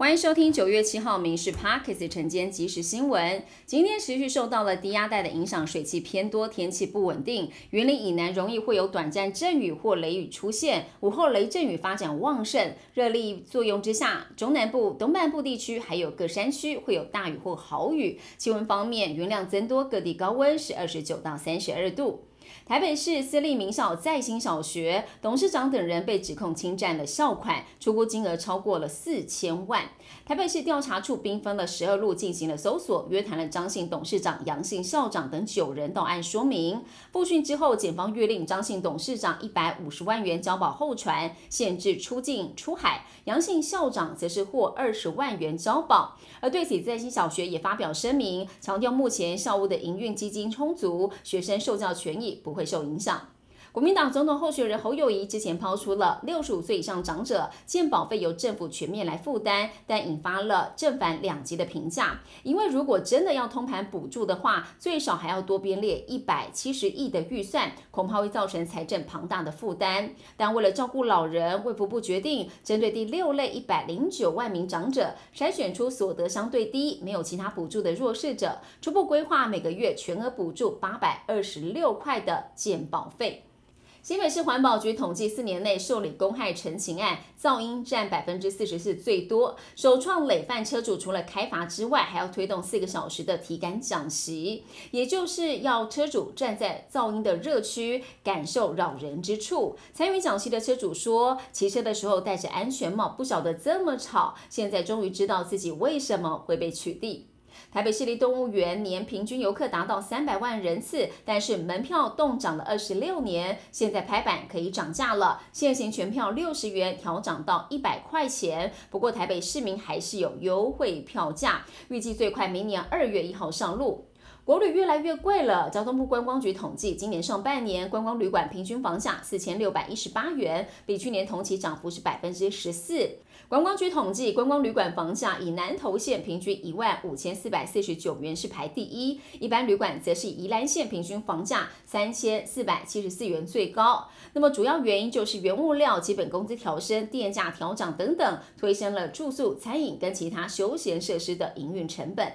欢迎收听九月七号《民事 Parkes》晨间即时新闻。今天持续受到了低压带的影响，水汽偏多，天气不稳定。云林以南容易会有短暂阵雨或雷雨出现，午后雷阵雨发展旺盛。热力作用之下，中南部、东半部地区还有各山区会有大雨或豪雨。气温方面，云量增多，各地高温是二十九到三十二度。台北市私立名校在兴小学董事长等人被指控侵占了校款，出估金额超过了四千万。台北市调查处兵分了十二路进行了搜索，约谈了张姓董事长、杨姓校长等九人到案说明。复讯之后，检方约令张姓董事长一百五十万元交保候传，限制出境出海；杨姓校长则是获二十万元交保。而对此，在兴小学也发表声明，强调目前校务的营运基金充足，学生受教权益不会受影响。国民党总统候选人侯友谊之前抛出了六十五岁以上长者健保费由政府全面来负担，但引发了正反两极的评价。因为如果真的要通盘补助的话，最少还要多编列一百七十亿的预算，恐怕会造成财政庞大的负担。但为了照顾老人，卫福部决定针对第六类一百零九万名长者，筛选出所得相对低、没有其他补助的弱势者，初步规划每个月全额补助八百二十六块的健保费。新北市环保局统计，四年内受理公害陈情案，噪音占百分之四十四最多。首创累犯车主除了开罚之外，还要推动四个小时的体感讲习，也就是要车主站在噪音的热区，感受扰人之处。参与讲习的车主说，骑车的时候戴着安全帽，不晓得这么吵，现在终于知道自己为什么会被取缔。台北市立动物园年平均游客达到三百万人次，但是门票动涨了二十六年，现在拍板可以涨价了，现行全票六十元调涨到一百块钱。不过台北市民还是有优惠票价，预计最快明年二月一号上路。国旅越来越贵了。交通部观光局统计，今年上半年观光旅馆平均房价四千六百一十八元，比去年同期涨幅是百分之十四。观光局统计，观光旅馆房价以南投县平均一万五千四百四十九元是排第一，一般旅馆则是以宜兰县平均房价三千四百七十四元最高。那么主要原因就是原物料、基本工资调升、电价调涨等等，推升了住宿、餐饮跟其他休闲设施的营运成本。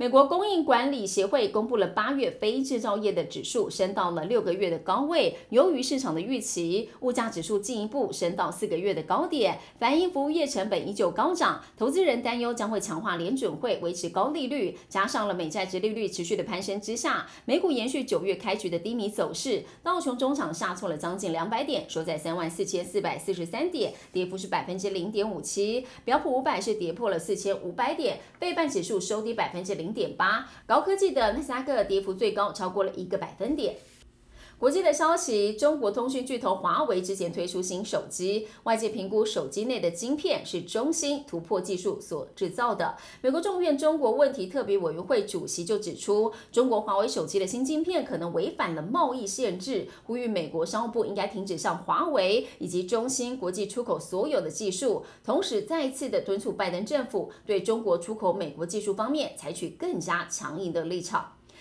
美国供应管理协会公布了八月非制造业的指数升到了六个月的高位，由于市场的预期，物价指数进一步升到四个月的高点，反映服务业成本依旧高涨，投资人担忧将会强化联准会维持高利率，加上了美债值利率持续的攀升之下，美股延续九月开局的低迷走势，道琼中场下挫了将近两百点，收在三万四千四百四十三点，跌幅是百分之零点五七，标普五百是跌破了四千五百点，费半指数收跌百分之零。零点八，高科技的那三个跌幅最高，超过了一个百分点。国际的消息，中国通讯巨头华为之前推出新手机，外界评估手机内的晶片是中芯突破技术所制造的。美国众院中国问题特别委员会主席就指出，中国华为手机的新晶片可能违反了贸易限制，呼吁美国商务部应该停止向华为以及中芯国际出口所有的技术，同时再次的敦促拜登政府对中国出口美国技术方面采取更加强硬的立场。